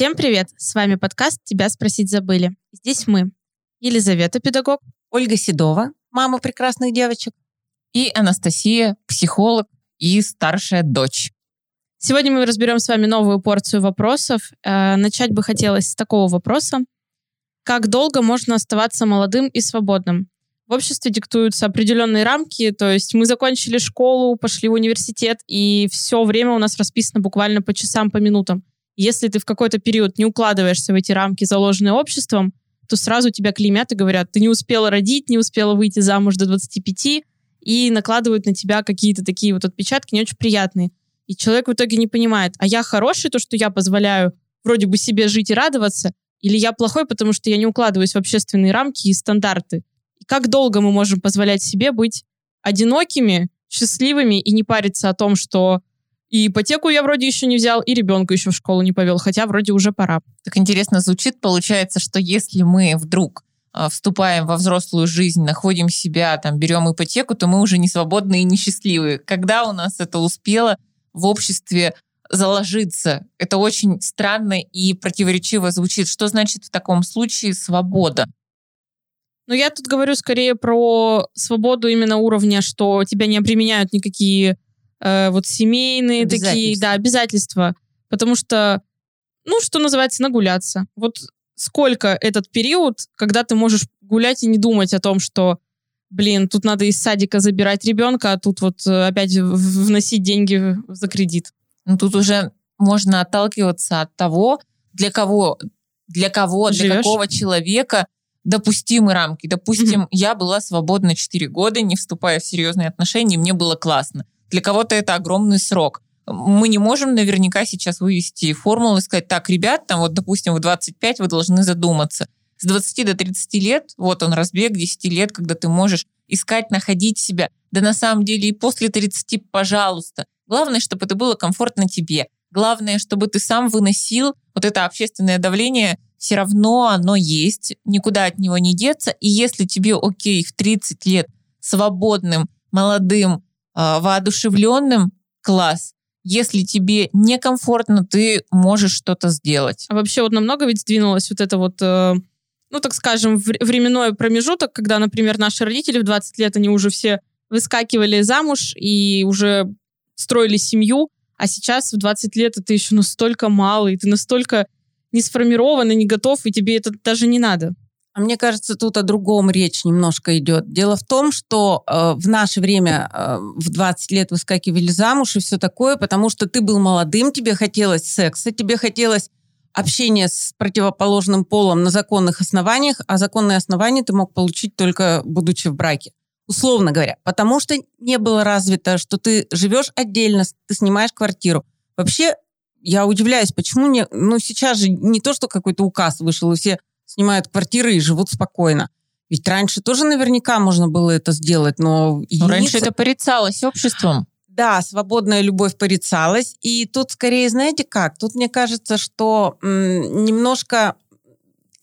Всем привет! С вами подкаст «Тебя спросить забыли». Здесь мы, Елизавета, педагог, Ольга Седова, мама прекрасных девочек, и Анастасия, психолог и старшая дочь. Сегодня мы разберем с вами новую порцию вопросов. Э, начать бы хотелось с такого вопроса. Как долго можно оставаться молодым и свободным? В обществе диктуются определенные рамки, то есть мы закончили школу, пошли в университет, и все время у нас расписано буквально по часам, по минутам. Если ты в какой-то период не укладываешься в эти рамки, заложенные обществом, то сразу тебя клеймят и говорят, ты не успела родить, не успела выйти замуж до 25, и накладывают на тебя какие-то такие вот отпечатки не очень приятные. И человек в итоге не понимает, а я хороший, то, что я позволяю вроде бы себе жить и радоваться, или я плохой, потому что я не укладываюсь в общественные рамки и стандарты. И как долго мы можем позволять себе быть одинокими, счастливыми и не париться о том, что и ипотеку я вроде еще не взял, и ребенка еще в школу не повел, хотя вроде уже пора. Так интересно звучит. Получается, что если мы вдруг э, вступаем во взрослую жизнь, находим себя, там, берем ипотеку, то мы уже не свободны и несчастливы. Когда у нас это успело в обществе заложиться? Это очень странно и противоречиво звучит. Что значит в таком случае свобода? Ну, я тут говорю скорее про свободу именно уровня, что тебя не обременяют никакие э, вот семейные такие, да, обязательства. Потому что, ну, что называется, нагуляться. Вот сколько этот период, когда ты можешь гулять и не думать о том, что, блин, тут надо из садика забирать ребенка, а тут вот э, опять вносить деньги за кредит. Ну, тут уже можно отталкиваться от того, для кого, для кого, Живешь? для какого человека допустимы рамки. Допустим, mm-hmm. я была свободна 4 года, не вступая в серьезные отношения, и мне было классно. Для кого-то это огромный срок. Мы не можем наверняка сейчас вывести формулу и сказать, так, ребят, там вот, допустим, в 25 вы должны задуматься. С 20 до 30 лет, вот он разбег 10 лет, когда ты можешь искать, находить себя. Да на самом деле и после 30, пожалуйста. Главное, чтобы это было комфортно тебе. Главное, чтобы ты сам выносил вот это общественное давление, все равно оно есть, никуда от него не деться. И если тебе окей в 30 лет свободным, молодым, воодушевленным, класс. Если тебе некомфортно, ты можешь что-то сделать. А вообще вот намного ведь сдвинулось вот это вот, э, ну так скажем, временной промежуток, когда, например, наши родители в 20 лет, они уже все выскакивали замуж и уже строили семью, а сейчас в 20 лет это еще настолько мало, и ты настолько не сформирован и не готов, и тебе это даже не надо. А мне кажется, тут о другом речь немножко идет. Дело в том, что э, в наше время э, в 20 лет выскакивали замуж и все такое, потому что ты был молодым, тебе хотелось секса, тебе хотелось общения с противоположным полом на законных основаниях, а законные основания ты мог получить только будучи в браке. Условно говоря. Потому что не было развито, что ты живешь отдельно, ты снимаешь квартиру. Вообще, я удивляюсь, почему не... Ну, сейчас же не то, что какой-то указ вышел, и все снимают квартиры и живут спокойно. Ведь раньше тоже наверняка можно было это сделать, но... Единицы... Но раньше это порицалось обществом. Да, свободная любовь порицалась. И тут скорее, знаете как? Тут мне кажется, что м, немножко...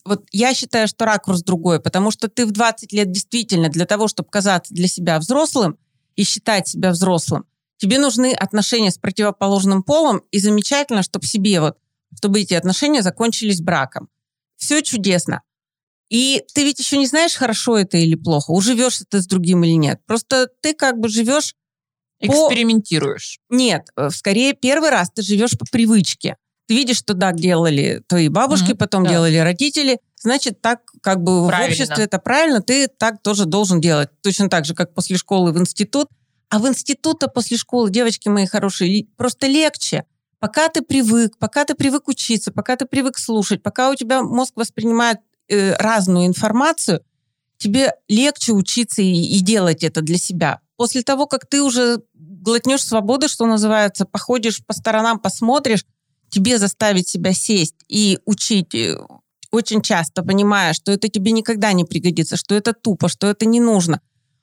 Вот я считаю, что ракурс другой, потому что ты в 20 лет действительно для того, чтобы казаться для себя взрослым и считать себя взрослым, тебе нужны отношения с противоположным полом, и замечательно, чтобы себе вот, чтобы эти отношения закончились браком все чудесно. И ты ведь еще не знаешь, хорошо это или плохо, уживешь ты с другим или нет. Просто ты как бы живешь... Экспериментируешь. По... Нет, э, скорее первый раз ты живешь по привычке. Ты видишь, что так делали твои бабушки, mm-hmm, потом да. делали родители. Значит, так как бы правильно. в обществе это правильно, ты так тоже должен делать. Точно так же, как после школы в институт. А в институт-то после школы, девочки мои хорошие, просто легче. Пока ты привык, пока ты привык учиться, пока ты привык слушать, пока у тебя мозг воспринимает э, разную информацию, тебе легче учиться и, и делать это для себя. После того, как ты уже глотнешь свободы, что называется, походишь по сторонам, посмотришь, тебе заставить себя сесть и учить э, очень часто, понимая, что это тебе никогда не пригодится, что это тупо, что это не нужно.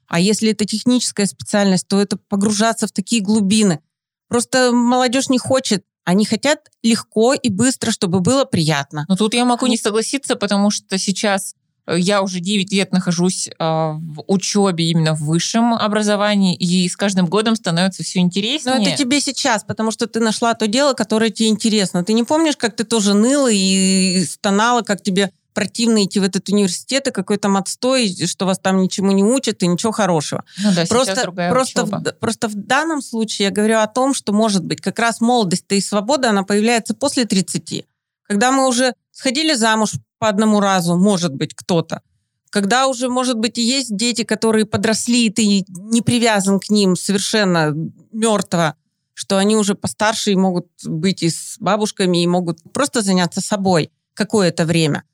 А если это техническая специальность, то это погружаться в такие глубины – Просто молодежь не хочет. Они хотят легко и быстро, чтобы было приятно. Но тут я могу не согласиться, потому что сейчас я уже 9 лет нахожусь э, в учебе именно в высшем образовании, и с каждым годом становится все интереснее. Но это тебе сейчас, потому что ты нашла то дело, которое тебе интересно. Ты не помнишь, как ты тоже ныла и стонала, как тебе противно идти в этот университет, и какой там отстой, что вас там ничему не учат, и ничего хорошего. Ну да, просто, просто, в, просто в данном случае я говорю о том, что, может быть, как раз молодость и свобода, она появляется после 30. Когда мы уже сходили замуж по одному разу, может быть, кто-то. Когда уже, может быть, и есть дети, которые подросли, и ты не привязан к ним совершенно мертво, что они уже постарше и могут быть и с бабушками, и могут просто заняться собой какое-то время.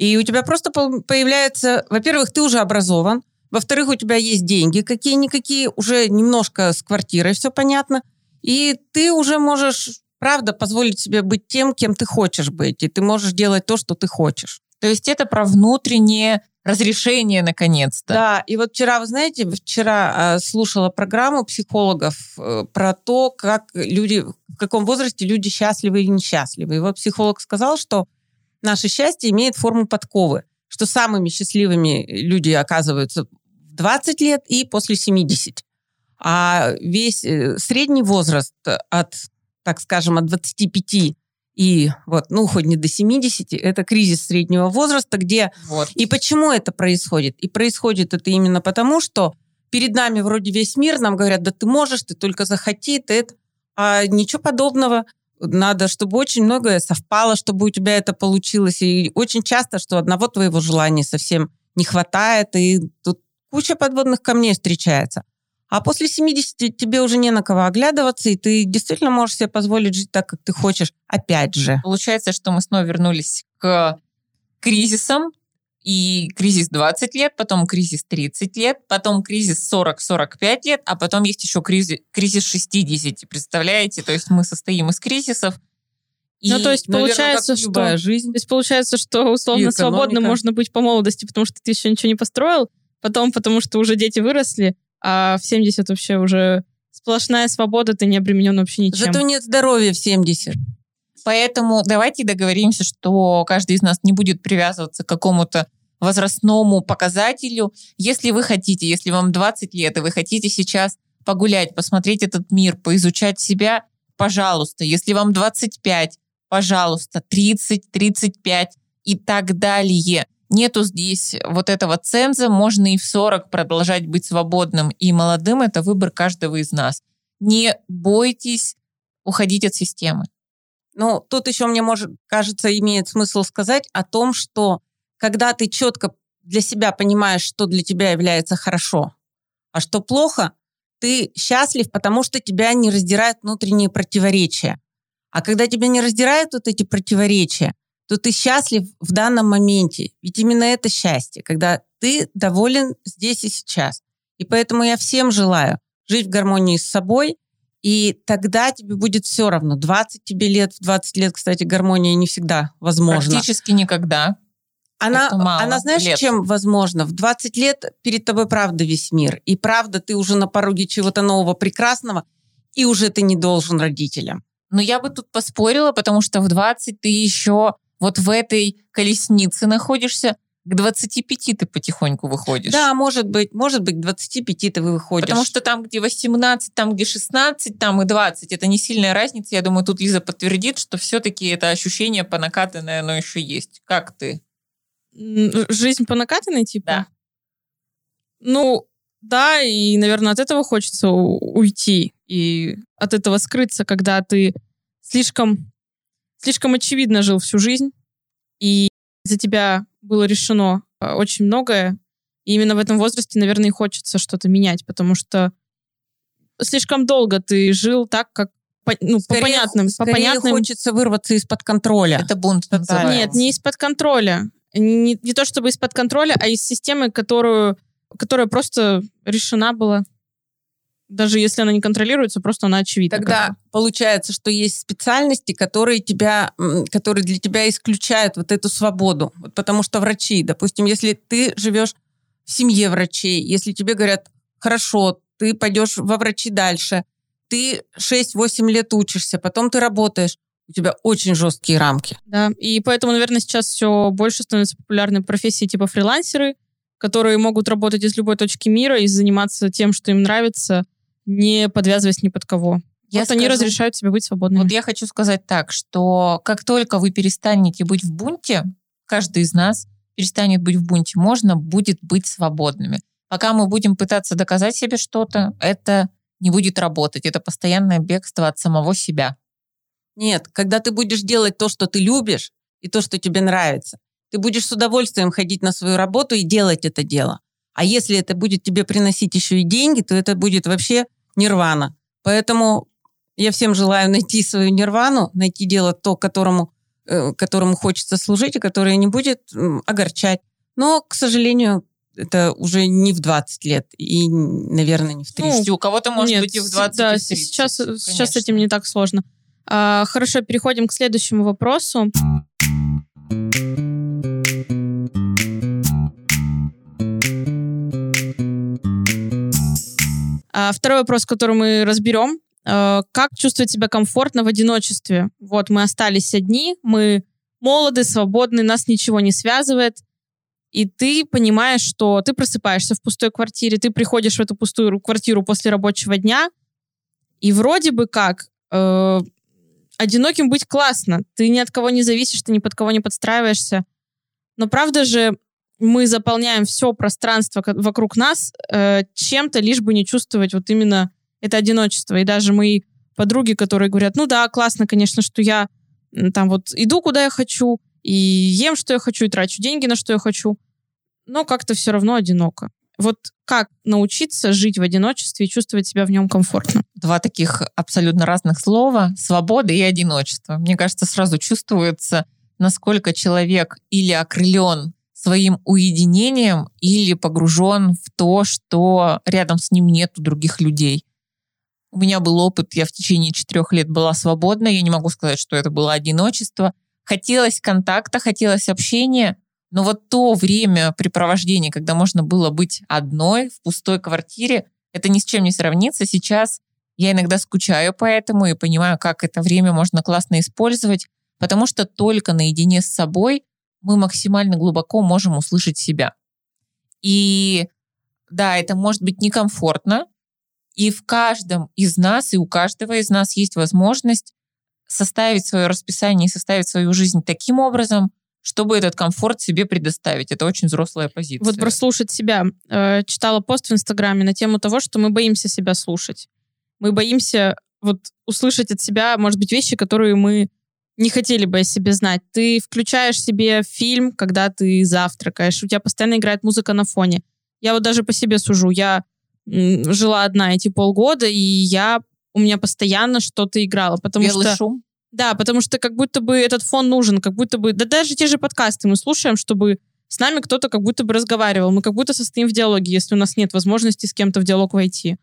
И у тебя просто появляется, во-первых, ты уже образован, во-вторых, у тебя есть деньги какие-никакие, уже немножко с квартирой все понятно, и ты уже можешь правда позволить себе быть тем, кем ты хочешь быть, и ты можешь делать то, что ты хочешь. То есть это про внутреннее разрешение наконец-то. Да, и вот вчера, вы знаете, вчера э, слушала программу психологов э, про то, как люди, в каком возрасте люди счастливы или несчастливы. И вот психолог сказал, что наше счастье имеет форму подковы, что самыми счастливыми люди оказываются в 20 лет и после 70. А весь э, средний возраст от так скажем, от 25 и вот, ну, хоть не до 70, это кризис среднего возраста, где... Вот. И почему это происходит? И происходит это именно потому, что перед нами вроде весь мир, нам говорят, да ты можешь, ты только захоти, ты это... А ничего подобного. Надо, чтобы очень многое совпало, чтобы у тебя это получилось. И очень часто, что одного твоего желания совсем не хватает, и тут куча подводных камней встречается. А после 70 тебе уже не на кого оглядываться, и ты действительно можешь себе позволить жить так, как ты хочешь. Опять же. Получается, что мы снова вернулись к кризисам, и кризис 20 лет, потом кризис 30 лет, потом кризис 40-45 лет, а потом есть еще кризис, кризис 60. Представляете? То есть мы состоим из кризисов. И, ну, то есть наверное, получается, что жизнь. То есть получается, что условно свободно можно быть по молодости, потому что ты еще ничего не построил, потом потому что уже дети выросли, а в 70 вообще уже сплошная свобода, ты не обременен вообще ничем. Зато нет здоровья в 70. Поэтому давайте договоримся, что каждый из нас не будет привязываться к какому-то возрастному показателю. Если вы хотите, если вам 20 лет, и вы хотите сейчас погулять, посмотреть этот мир, поизучать себя, пожалуйста. Если вам 25, пожалуйста, 30, 35 и так далее нету здесь вот этого ценза, можно и в 40 продолжать быть свободным и молодым, это выбор каждого из нас. Не бойтесь уходить от системы. Ну, тут еще мне, может, кажется, имеет смысл сказать о том, что когда ты четко для себя понимаешь, что для тебя является хорошо, а что плохо, ты счастлив, потому что тебя не раздирают внутренние противоречия. А когда тебя не раздирают вот эти противоречия, то ты счастлив в данном моменте. Ведь именно это счастье, когда ты доволен здесь и сейчас. И поэтому я всем желаю жить в гармонии с собой, и тогда тебе будет все равно. 20 тебе лет, в 20 лет, кстати, гармония не всегда возможна. Практически никогда. Она, она знаешь, лет. чем возможно? В 20 лет перед тобой правда весь мир. И правда ты уже на пороге чего-то нового, прекрасного, и уже ты не должен родителям. Но я бы тут поспорила, потому что в 20 ты еще вот в этой колеснице находишься, к 25 ты потихоньку выходишь. Да, может быть, может быть, к 25 ты выходишь. Потому что там, где 18, там, где 16, там и 20, это не сильная разница. Я думаю, тут Лиза подтвердит, что все-таки это ощущение по накатанной, оно еще есть. Как ты? Жизнь по накатанной, типа? Да. Ну, да, и, наверное, от этого хочется уйти и от этого скрыться, когда ты слишком слишком очевидно жил всю жизнь, и за тебя было решено а, очень многое. И именно в этом возрасте, наверное, и хочется что-то менять, потому что слишком долго ты жил так, как ну, скорее, по понятным, по понятным. хочется вырваться из-под контроля. Это бунт называется. Нет, не из-под контроля. Не, не то чтобы из-под контроля, а из системы, которую, которая просто решена была даже если она не контролируется, просто она очевидна. Тогда получается, что есть специальности, которые, тебя, которые для тебя исключают вот эту свободу. Вот потому что врачи, допустим, если ты живешь в семье врачей, если тебе говорят, хорошо, ты пойдешь во врачи дальше, ты 6-8 лет учишься, потом ты работаешь, у тебя очень жесткие рамки. Да, и поэтому, наверное, сейчас все больше становятся популярны профессии типа фрилансеры, которые могут работать из любой точки мира и заниматься тем, что им нравится, не подвязываясь ни под кого. Я вот скажу, они разрешают себе быть свободными. Вот я хочу сказать так, что как только вы перестанете быть в бунте, каждый из нас перестанет быть в бунте, можно будет быть свободными. Пока мы будем пытаться доказать себе что-то, это не будет работать. Это постоянное бегство от самого себя. Нет, когда ты будешь делать то, что ты любишь, и то, что тебе нравится, ты будешь с удовольствием ходить на свою работу и делать это дело. А если это будет тебе приносить еще и деньги, то это будет вообще нирвана. Поэтому я всем желаю найти свою нирвану, найти дело то, которому, э, которому хочется служить, и которое не будет огорчать. Но, к сожалению, это уже не в 20 лет и, наверное, не в 30. Ну, у кого-то может нет, быть и в 20 да, сейчас, сейчас с этим не так сложно. А, хорошо, переходим к следующему вопросу. Второй вопрос, который мы разберем. А, как чувствовать себя комфортно в одиночестве? Вот мы остались одни, мы молоды, свободны, нас ничего не связывает и ты понимаешь, что ты просыпаешься в пустой квартире, ты приходишь в эту пустую квартиру после рабочего дня, и вроде бы как э, одиноким быть классно, ты ни от кого не зависишь, ты ни под кого не подстраиваешься, но правда же мы заполняем все пространство вокруг нас э, чем-то, лишь бы не чувствовать вот именно это одиночество. И даже мои подруги, которые говорят, ну да, классно, конечно, что я там вот иду, куда я хочу, и ем, что я хочу, и трачу деньги на что я хочу, но как-то все равно одиноко. Вот как научиться жить в одиночестве и чувствовать себя в нем комфортно? Два таких абсолютно разных слова — свобода и одиночество. Мне кажется, сразу чувствуется, насколько человек или окрылен своим уединением, или погружен в то, что рядом с ним нет других людей. У меня был опыт, я в течение четырех лет была свободна, я не могу сказать, что это было одиночество — хотелось контакта, хотелось общения, но вот то время препровождения, когда можно было быть одной в пустой квартире, это ни с чем не сравнится. Сейчас я иногда скучаю по этому и понимаю, как это время можно классно использовать, потому что только наедине с собой мы максимально глубоко можем услышать себя. И да, это может быть некомфортно, и в каждом из нас, и у каждого из нас есть возможность составить свое расписание и составить свою жизнь таким образом, чтобы этот комфорт себе предоставить. Это очень взрослая позиция. Вот прослушать себя. Э, читала пост в Инстаграме на тему того, что мы боимся себя слушать. Мы боимся вот услышать от себя, может быть, вещи, которые мы не хотели бы о себе знать. Ты включаешь себе фильм, когда ты завтракаешь, у тебя постоянно играет музыка на фоне. Я вот даже по себе сужу. Я жила одна эти полгода, и я у меня постоянно что-то играло, потому Белый что... шум? Да, потому что как будто бы этот фон нужен, как будто бы... Да даже те же подкасты мы слушаем, чтобы с нами кто-то как будто бы разговаривал. Мы как будто состоим в диалоге, если у нас нет возможности с кем-то в диалог войти.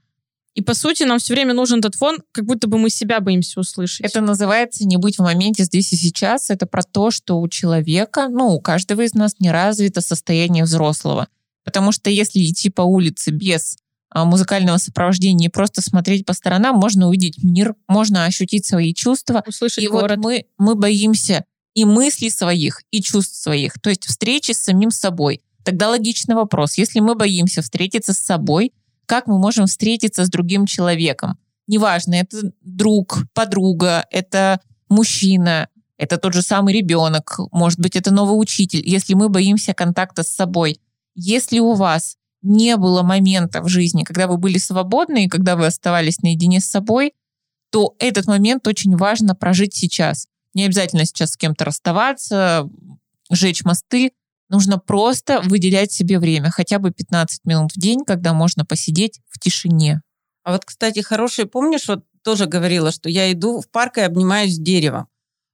И по сути нам все время нужен этот фон, как будто бы мы себя боимся услышать. Это называется не быть в моменте здесь и сейчас. Это про то, что у человека, ну, у каждого из нас не развито состояние взрослого. Потому что если идти по улице без а, музыкального сопровождения и просто смотреть по сторонам, можно увидеть мир, можно ощутить свои чувства. Услышать и город. вот мы, мы боимся и мыслей своих, и чувств своих, то есть встречи с самим собой. Тогда логичный вопрос. Если мы боимся встретиться с собой, как мы можем встретиться с другим человеком? Неважно, это друг, подруга, это мужчина, это тот же самый ребенок, может быть, это новый учитель. Если мы боимся контакта с собой, если у вас не было момента в жизни, когда вы были свободны и когда вы оставались наедине с собой, то этот момент очень важно прожить сейчас. Не обязательно сейчас с кем-то расставаться, жечь мосты. Нужно просто выделять себе время, хотя бы 15 минут в день, когда можно посидеть в тишине. А вот, кстати, хороший, помнишь, вот тоже говорила, что я иду в парк и обнимаюсь с деревом.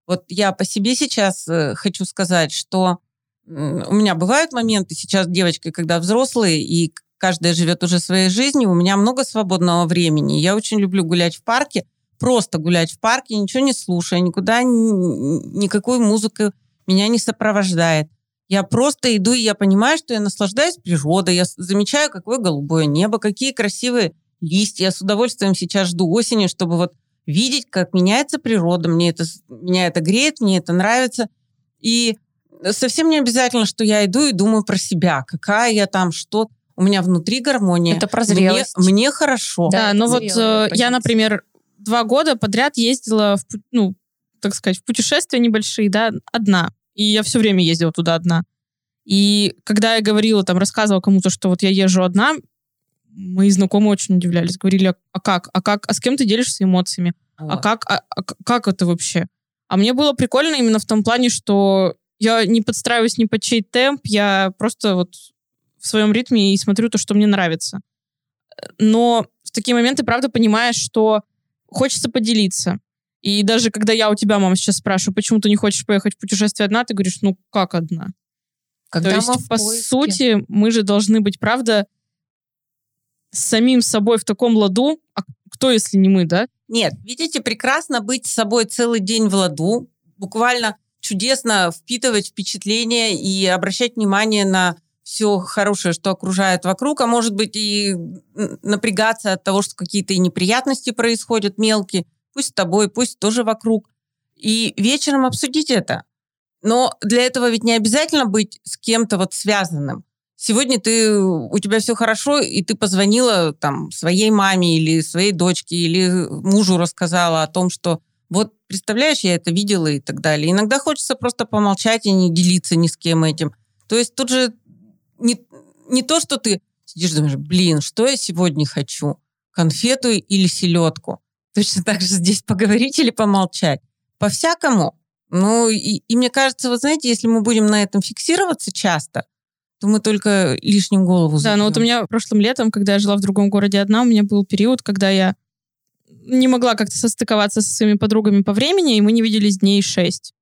Вот я по себе сейчас э, хочу сказать, что у меня бывают моменты, сейчас девочка, когда взрослые, и каждая живет уже своей жизнью, у меня много свободного времени. Я очень люблю гулять в парке, просто гулять в парке, ничего не слушая, никуда, никакой музыки меня не сопровождает. Я просто иду, и я понимаю, что я наслаждаюсь природой, я замечаю, какое голубое небо, какие красивые листья. Я с удовольствием сейчас жду осени, чтобы вот видеть, как меняется природа. Мне это, меня это греет, мне это нравится. И совсем не обязательно, что я иду и думаю про себя, какая я там, что у меня внутри гармония. Это про зрелость. Мне, мне хорошо. Да, да ну вот э, я, например, два года подряд ездила, в, ну, так сказать, в путешествия небольшие, да, одна. И я все время ездила туда одна. И когда я говорила, там, рассказывала кому-то, что вот я езжу одна, мои знакомые очень удивлялись. Говорили, а, как? А как? А с кем ты делишься эмоциями? А вот. А как? А, а как это вообще? А мне было прикольно именно в том плане, что я не подстраиваюсь ни под чей темп, я просто вот в своем ритме и смотрю то, что мне нравится. Но в такие моменты, правда, понимаешь, что хочется поделиться. И даже когда я у тебя, мама, сейчас спрашиваю, почему ты не хочешь поехать в путешествие одна, ты говоришь, ну как одна? Когда то есть, по поиске. сути, мы же должны быть, правда, с самим собой в таком ладу. А кто, если не мы, да? Нет, видите, прекрасно быть с собой целый день в ладу. Буквально чудесно впитывать впечатления и обращать внимание на все хорошее, что окружает вокруг, а может быть и напрягаться от того, что какие-то неприятности происходят мелкие, пусть с тобой, пусть тоже вокруг. И вечером обсудить это. Но для этого ведь не обязательно быть с кем-то вот связанным. Сегодня ты, у тебя все хорошо, и ты позвонила там своей маме или своей дочке, или мужу рассказала о том, что вот, представляешь, я это видела и так далее. Иногда хочется просто помолчать и не делиться ни с кем этим. То есть тут же не, не то, что ты сидишь и думаешь, блин, что я сегодня хочу? Конфету или селедку? Точно так же здесь поговорить или помолчать? По-всякому. Ну, и, и мне кажется, вот знаете, если мы будем на этом фиксироваться часто, то мы только лишним голову Да, но вот у меня прошлым летом, когда я жила в другом городе одна, у меня был период, когда я не могла как-то состыковаться со своими подругами по времени, и мы не виделись дней шесть.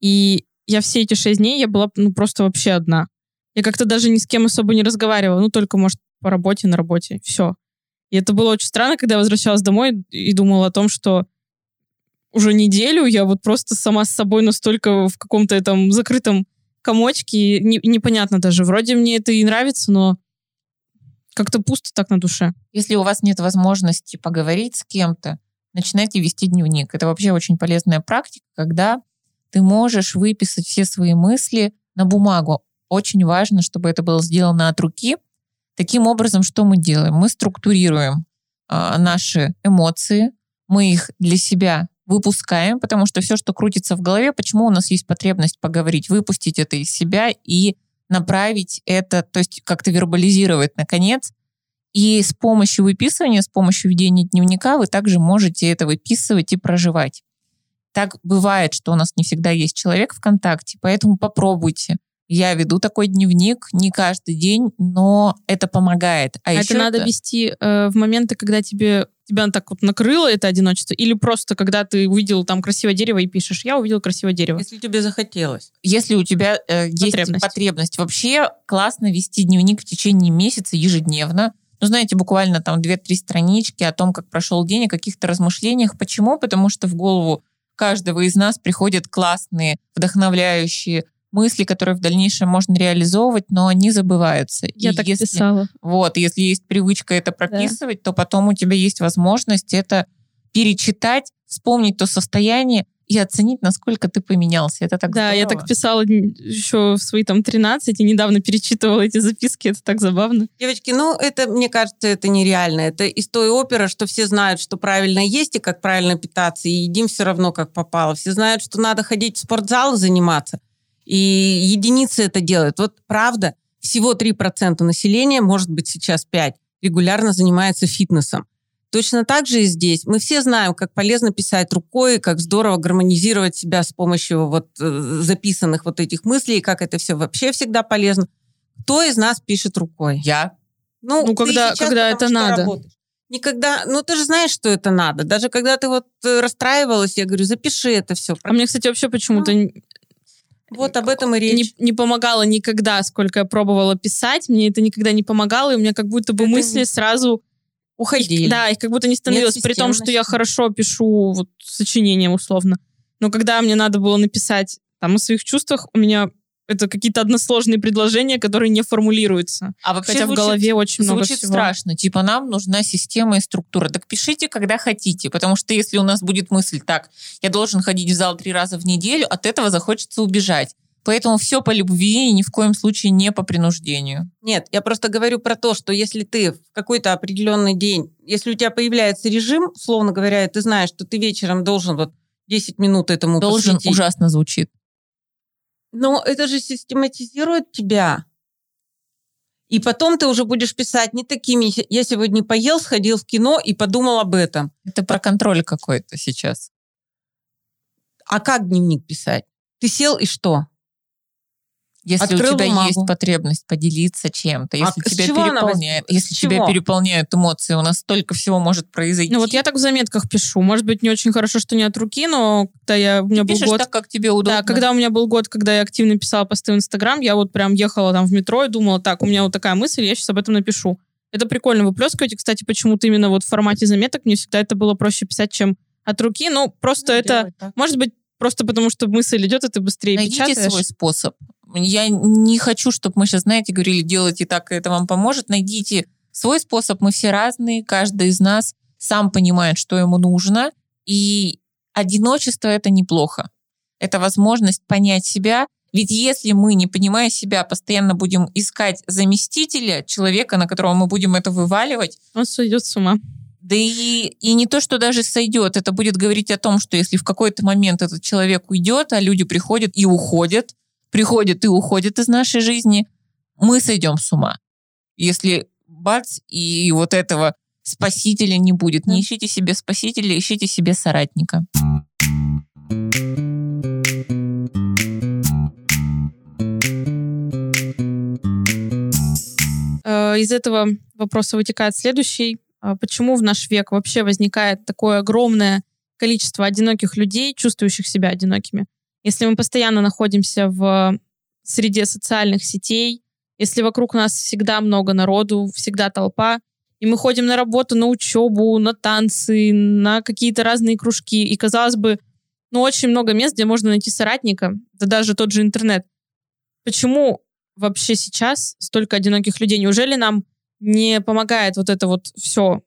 И я все эти шесть дней, я была ну, просто вообще одна. Я как-то даже ни с кем особо не разговаривала, ну, только, может, по работе, на работе. Все. И это было очень странно, когда я возвращалась домой и думала о том, что уже неделю я вот просто сама с собой настолько в каком-то этом закрытом комочке, не, непонятно даже. Вроде мне это и нравится, но как-то пусто так на душе. Если у вас нет возможности поговорить с кем-то, начинайте вести дневник. Это вообще очень полезная практика, когда ты можешь выписать все свои мысли на бумагу. Очень важно, чтобы это было сделано от руки. Таким образом, что мы делаем? Мы структурируем э, наши эмоции, мы их для себя выпускаем, потому что все, что крутится в голове, почему у нас есть потребность поговорить, выпустить это из себя и направить это, то есть как-то вербализировать, наконец. И с помощью выписывания, с помощью ведения дневника вы также можете это выписывать и проживать. Так бывает, что у нас не всегда есть человек в контакте, поэтому попробуйте. Я веду такой дневник не каждый день, но это помогает. А, а это надо это... вести э, в моменты, когда тебе тебя так вот накрыло это одиночество, или просто когда ты увидел там красивое дерево и пишешь, я увидел красивое дерево. Если тебе захотелось. Если у тебя э, есть потребность. потребность. Вообще классно вести дневник в течение месяца ежедневно. Ну, знаете, буквально там 2-3 странички о том, как прошел день, о каких-то размышлениях. Почему? Потому что в голову каждого из нас приходят классные, вдохновляющие мысли, которые в дальнейшем можно реализовывать, но они забываются. Я и так если, писала. Вот, если есть привычка это прописывать, да. то потом у тебя есть возможность это перечитать, вспомнить то состояние, и оценить, насколько ты поменялся. Это так Да, здорово. я так писала еще в свои там 13 и недавно перечитывала эти записки. Это так забавно. Девочки, ну это, мне кажется, это нереально. Это из той оперы, что все знают, что правильно есть и как правильно питаться, и едим все равно как попало. Все знают, что надо ходить в спортзал заниматься. И единицы это делают. Вот правда, всего 3% населения, может быть сейчас 5%, регулярно занимается фитнесом. Точно так же и здесь. Мы все знаем, как полезно писать рукой, как здорово гармонизировать себя с помощью вот э, записанных вот этих мыслей, как это все вообще всегда полезно. Кто из нас пишет рукой? Я. Ну, ну когда, сейчас, когда это надо. Работаешь. Никогда, ну ты же знаешь, что это надо. Даже когда ты вот э, расстраивалась, я говорю, запиши это все. А мне, кстати, вообще почему-то вот об этом и речь. Не, не помогало никогда, сколько я пробовала писать. Мне это никогда не помогало, и у меня как будто бы это мысли сразу уходили. Их, да, их как будто не становилось, при том, что я хорошо пишу вот сочинение условно. Но когда мне надо было написать там о своих чувствах, у меня это какие-то односложные предложения, которые не формулируются. А вообще Хотя звучит, в голове очень много звучит всего. страшно. Типа нам нужна система и структура. Так пишите, когда хотите. Потому что если у нас будет мысль, так, я должен ходить в зал три раза в неделю, от этого захочется убежать. Поэтому все по любви и ни в коем случае не по принуждению. Нет, я просто говорю про то, что если ты в какой-то определенный день, если у тебя появляется режим, словно говоря, ты знаешь, что ты вечером должен вот 10 минут этому Должен посвятить. ужасно звучит. Но это же систематизирует тебя. И потом ты уже будешь писать не такими. Я сегодня поел, сходил в кино и подумал об этом. Это про контроль какой-то сейчас. А как дневник писать? Ты сел и что? Если Открыл у тебя бумагу. есть потребность поделиться чем-то, если а тебя переполняет, если тебя переполняют эмоции, у нас столько всего может произойти. Ну вот я так в заметках пишу. Может быть, не очень хорошо, что не от руки, но когда я у меня Ты был год, так, как тебе удобно. Да, когда у меня был год, когда я активно писала посты в Инстаграм, я вот прям ехала там в метро и думала, так, у меня вот такая мысль, я сейчас об этом напишу. Это прикольно выплескивать. И, кстати, почему-то именно вот в формате заметок мне всегда это было проще писать, чем от руки. Ну, просто ну, это, может быть, просто потому что мысль идет, и ты быстрее Найдите печатаешь. свой способ. Я не хочу, чтобы мы сейчас, знаете, говорили, делайте так, и это вам поможет. Найдите свой способ. Мы все разные. Каждый из нас сам понимает, что ему нужно. И одиночество — это неплохо. Это возможность понять себя. Ведь если мы, не понимая себя, постоянно будем искать заместителя, человека, на которого мы будем это вываливать... Он сойдет с ума. Да и, и не то, что даже сойдет, это будет говорить о том, что если в какой-то момент этот человек уйдет, а люди приходят и уходят, приходит и уходит из нашей жизни, мы сойдем с ума. Если бац, и вот этого спасителя не будет. Не ищите себе спасителя, ищите себе соратника. Э, из этого вопроса вытекает следующий. А почему в наш век вообще возникает такое огромное количество одиноких людей, чувствующих себя одинокими? Если мы постоянно находимся в среде социальных сетей, если вокруг нас всегда много народу, всегда толпа, и мы ходим на работу, на учебу, на танцы, на какие-то разные кружки, и, казалось бы, ну, очень много мест, где можно найти соратника, да даже тот же интернет. Почему вообще сейчас столько одиноких людей? Неужели нам не помогает вот это вот все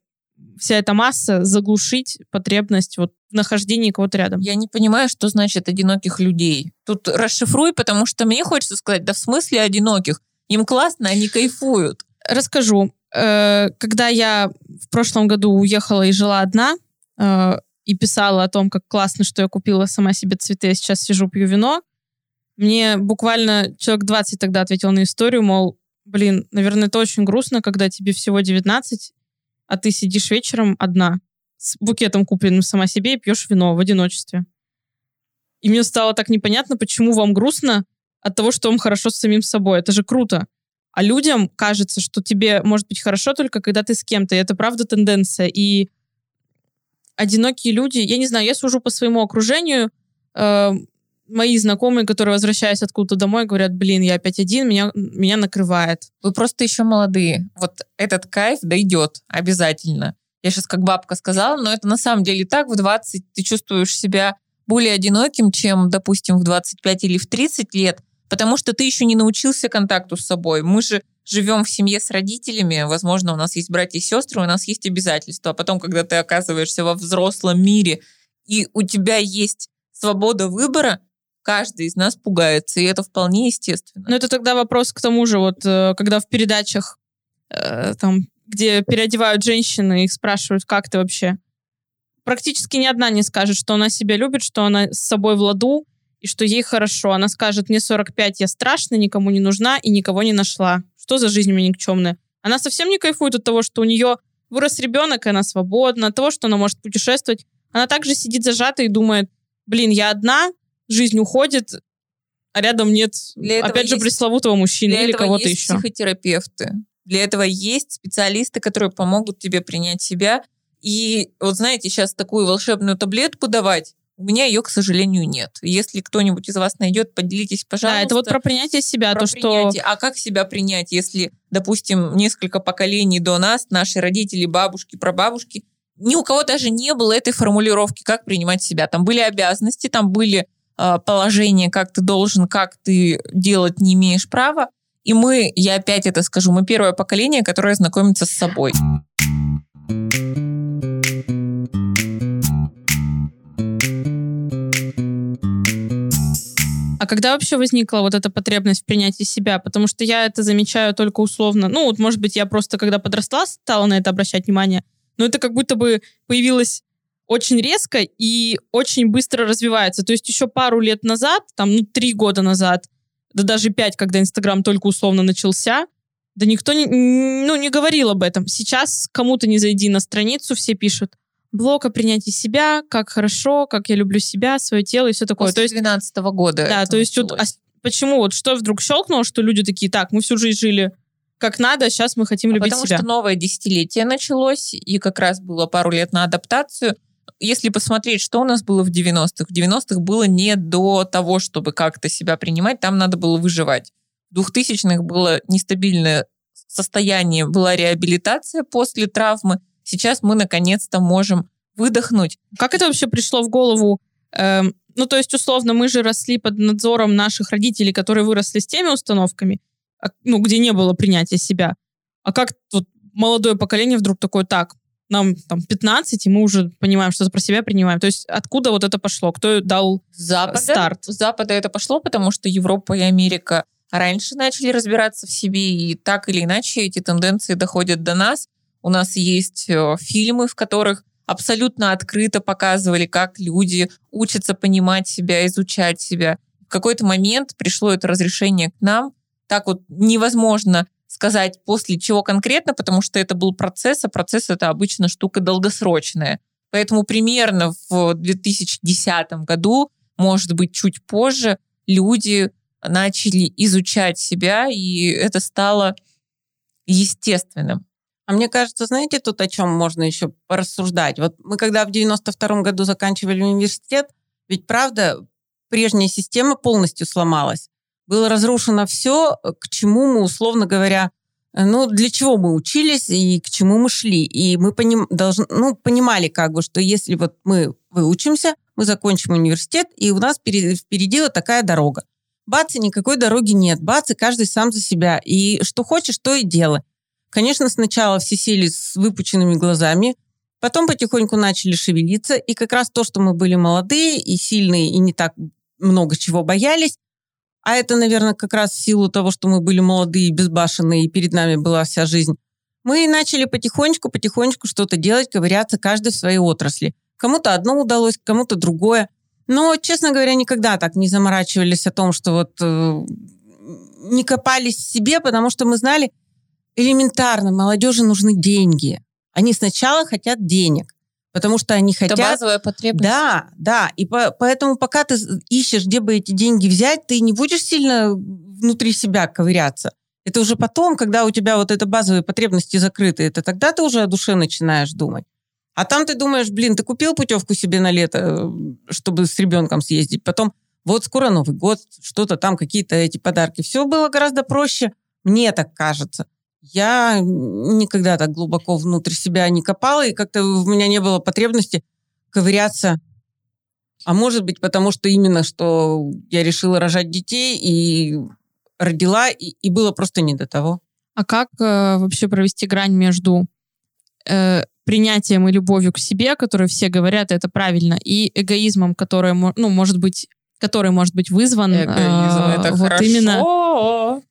вся эта масса заглушить потребность вот в нахождении кого-то рядом. Я не понимаю, что значит одиноких людей. Тут расшифруй, потому что мне хочется сказать, да в смысле одиноких? Им классно, они кайфуют. Расскажу. Э, когда я в прошлом году уехала и жила одна, э, и писала о том, как классно, что я купила сама себе цветы, я сейчас сижу, пью вино, мне буквально человек 20 тогда ответил на историю, мол, блин, наверное, это очень грустно, когда тебе всего 19, а ты сидишь вечером одна с букетом купленным сама себе и пьешь вино в одиночестве. И мне стало так непонятно, почему вам грустно от того, что вам хорошо с самим собой. Это же круто. А людям кажется, что тебе может быть хорошо только когда ты с кем-то. И это правда тенденция. И одинокие люди, я не знаю, я сужу по своему окружению, э, мои знакомые, которые, возвращаясь откуда-то домой, говорят, блин, я опять один, меня, меня накрывает. Вы просто еще молодые. Вот этот кайф дойдет обязательно. Я сейчас как бабка сказала, но это на самом деле так. В 20 ты чувствуешь себя более одиноким, чем, допустим, в 25 или в 30 лет, потому что ты еще не научился контакту с собой. Мы же живем в семье с родителями, возможно, у нас есть братья и сестры, у нас есть обязательства. А потом, когда ты оказываешься во взрослом мире, и у тебя есть свобода выбора, каждый из нас пугается, и это вполне естественно. Но это тогда вопрос к тому же, вот э, когда в передачах э, там, где переодевают женщины, их спрашивают, как ты вообще? Практически ни одна не скажет, что она себя любит, что она с собой в ладу, и что ей хорошо. Она скажет, мне 45, я страшная, никому не нужна и никого не нашла. Что за жизнь у меня никчемная? Она совсем не кайфует от того, что у нее вырос ребенок, и она свободна, от того, что она может путешествовать. Она также сидит зажата и думает, блин, я одна, жизнь уходит, а рядом нет, для опять же, пресловутого мужчины или кого-то еще. психотерапевты. Для этого есть специалисты, которые помогут тебе принять себя. И вот знаете, сейчас такую волшебную таблетку давать, у меня ее, к сожалению, нет. Если кто-нибудь из вас найдет, поделитесь, пожалуйста. Да, это вот про принятие себя, про то, принятие. что... А как себя принять, если, допустим, несколько поколений до нас, наши родители, бабушки, прабабушки, ни у кого даже не было этой формулировки, как принимать себя. Там были обязанности, там были положение, как ты должен, как ты делать не имеешь права. И мы, я опять это скажу, мы первое поколение, которое знакомится с собой. А когда вообще возникла вот эта потребность в принятии себя? Потому что я это замечаю только условно. Ну, вот, может быть, я просто, когда подросла, стала на это обращать внимание. Но это как будто бы появилось очень резко и очень быстро развивается. То есть еще пару лет назад, там, ну, три года назад, да даже пять, когда Инстаграм только условно начался, да никто не, ну, не говорил об этом. Сейчас кому-то не зайди на страницу, все пишут, блог о принятии себя, как хорошо, как я люблю себя, свое тело и все такое. После 2012 -го года. Да, то есть вот, а почему вот что вдруг щелкнуло, что люди такие, так, мы всю жизнь жили как надо, а сейчас мы хотим а любить потому себя. Потому что новое десятилетие началось, и как раз было пару лет на адаптацию. Если посмотреть, что у нас было в 90-х, в 90-х было не до того, чтобы как-то себя принимать, там надо было выживать. В 2000-х было нестабильное состояние, была реабилитация после травмы, Сейчас мы наконец-то можем выдохнуть. Как это вообще пришло в голову? Эм, ну, то есть, условно, мы же росли под надзором наших родителей, которые выросли с теми установками, а, ну, где не было принятия себя. А как вот молодое поколение вдруг такое, так, нам там 15, и мы уже понимаем, что про себя принимаем. То есть откуда вот это пошло? Кто дал Запада, старт? С Запада это пошло, потому что Европа и Америка раньше начали разбираться в себе, и так или иначе эти тенденции доходят до нас. У нас есть э, фильмы, в которых абсолютно открыто показывали, как люди учатся понимать себя, изучать себя. В какой-то момент пришло это разрешение к нам. Так вот невозможно сказать, после чего конкретно, потому что это был процесс, а процесс это обычно штука долгосрочная. Поэтому примерно в 2010 году, может быть, чуть позже, люди начали изучать себя, и это стало естественным. А мне кажется, знаете, тут о чем можно еще порассуждать? Вот мы когда в 92 году заканчивали университет, ведь правда, прежняя система полностью сломалась. Было разрушено все, к чему мы, условно говоря, ну, для чего мы учились и к чему мы шли. И мы поним, должны, ну, понимали, как бы, что если вот мы выучимся, мы закончим университет, и у нас впереди, впереди вот такая дорога. Бац, и никакой дороги нет. Бац, и каждый сам за себя. И что хочешь, то и делай. Конечно, сначала все сели с выпученными глазами, потом потихоньку начали шевелиться, и как раз то, что мы были молодые и сильные, и не так много чего боялись, а это, наверное, как раз в силу того, что мы были молодые, безбашенные, и перед нами была вся жизнь, мы начали потихонечку, потихонечку что-то делать, ковыряться, каждый в своей отрасли. Кому-то одно удалось, кому-то другое. Но, честно говоря, никогда так не заморачивались о том, что вот э, не копались в себе, потому что мы знали, элементарно, молодежи нужны деньги. Они сначала хотят денег, потому что они хотят... Это базовая потребность. Да, да. И по, поэтому пока ты ищешь, где бы эти деньги взять, ты не будешь сильно внутри себя ковыряться. Это уже потом, когда у тебя вот это базовые потребности закрыты, это тогда ты уже о душе начинаешь думать. А там ты думаешь, блин, ты купил путевку себе на лето, э, чтобы с ребенком съездить. Потом, вот скоро Новый год, что-то там, какие-то эти подарки. Все было гораздо проще, мне так кажется. Я никогда так глубоко внутрь себя не копала, и как-то у меня не было потребности ковыряться. А может быть, потому что именно что я решила рожать детей и родила, и, и было просто не до того. А как э, вообще провести грань между э, принятием и любовью к себе, которые все говорят, это правильно, и эгоизмом, который, ну, может быть, который может быть вызван. Эгоизм, э, это вот хорошо. именно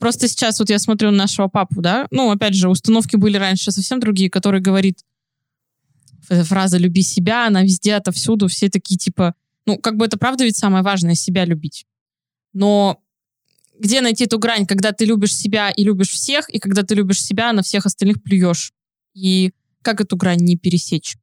Просто сейчас вот я смотрю на нашего папу, да, ну, опять же, установки были раньше совсем другие, который говорит, фраза «люби себя», она везде, отовсюду, все такие типа, ну, как бы это правда ведь самое важное, себя любить. Но где найти эту грань, когда ты любишь себя и любишь всех, и когда ты любишь себя, а на всех остальных плюешь? И как эту грань не пересечь?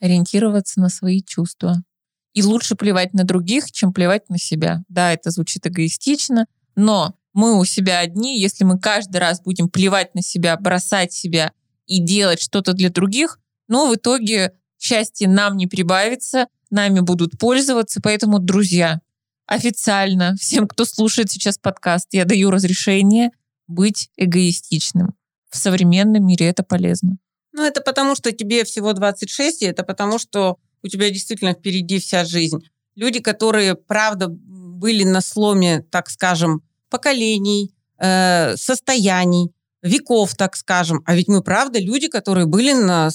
Ориентироваться на свои чувства. И лучше плевать на других, чем плевать на себя. Да, это звучит эгоистично, но мы у себя одни, если мы каждый раз будем плевать на себя, бросать себя и делать что-то для других, ну, в итоге счастье нам не прибавится, нами будут пользоваться. Поэтому, друзья, официально всем, кто слушает сейчас подкаст, я даю разрешение быть эгоистичным. В современном мире это полезно. Ну, это потому, что тебе всего 26, и это потому, что у тебя действительно впереди вся жизнь. люди, которые, правда, были на сломе, так скажем, поколений, э, состояний, веков, так скажем. А ведь мы, правда, люди, которые были на,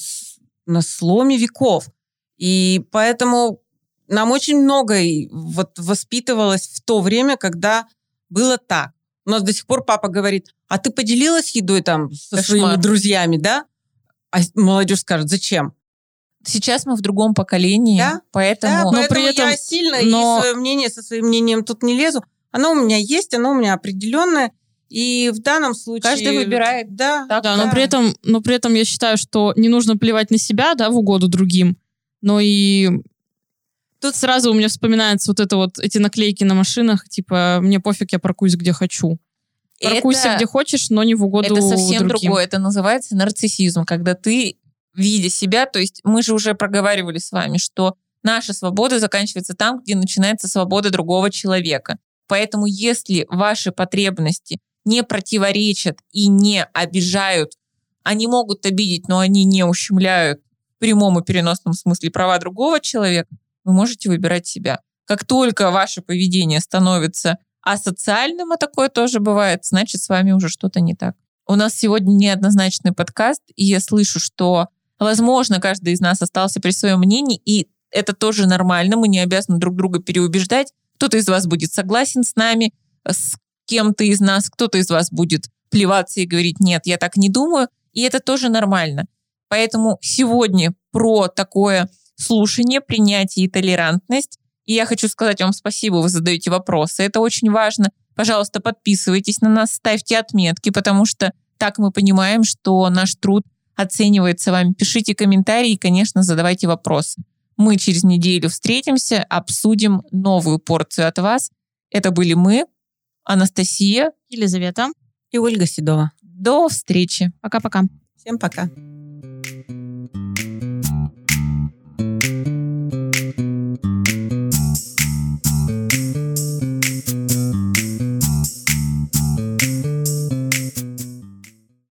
на сломе веков. И поэтому нам очень многое вот воспитывалось в то время, когда было так. У нас до сих пор папа говорит, а ты поделилась едой там со Кошмар. своими друзьями, да? А молодежь скажет, зачем? Сейчас мы в другом поколении, да? поэтому... Да, но поэтому при этом, я сильно но... и свое мнение со своим мнением тут не лезу. Оно у меня есть, оно у меня определенное. И в данном случае... Каждый выбирает. Да, так, да, да. Но, при этом, но при этом я считаю, что не нужно плевать на себя, да, в угоду другим, но и Тут сразу у меня вспоминается вот это вот, эти наклейки на машинах, типа, мне пофиг, я паркуюсь где хочу. Паркуйся это, где хочешь, но не в угоду Это совсем другим. другое. Это называется нарциссизм, когда ты, видя себя, то есть мы же уже проговаривали с вами, что наша свобода заканчивается там, где начинается свобода другого человека. Поэтому если ваши потребности не противоречат и не обижают, они могут обидеть, но они не ущемляют в прямом и переносном смысле права другого человека, вы можете выбирать себя. Как только ваше поведение становится асоциальным, а такое тоже бывает, значит, с вами уже что-то не так. У нас сегодня неоднозначный подкаст, и я слышу, что, возможно, каждый из нас остался при своем мнении, и это тоже нормально, мы не обязаны друг друга переубеждать. Кто-то из вас будет согласен с нами, с кем-то из нас, кто-то из вас будет плеваться и говорить, нет, я так не думаю, и это тоже нормально. Поэтому сегодня про такое слушание, принятие и толерантность. И я хочу сказать вам спасибо, вы задаете вопросы. Это очень важно. Пожалуйста, подписывайтесь на нас, ставьте отметки, потому что так мы понимаем, что наш труд оценивается вами. Пишите комментарии и, конечно, задавайте вопросы. Мы через неделю встретимся, обсудим новую порцию от вас. Это были мы, Анастасия, Елизавета и Ольга Седова. До встречи. Пока-пока. Всем пока.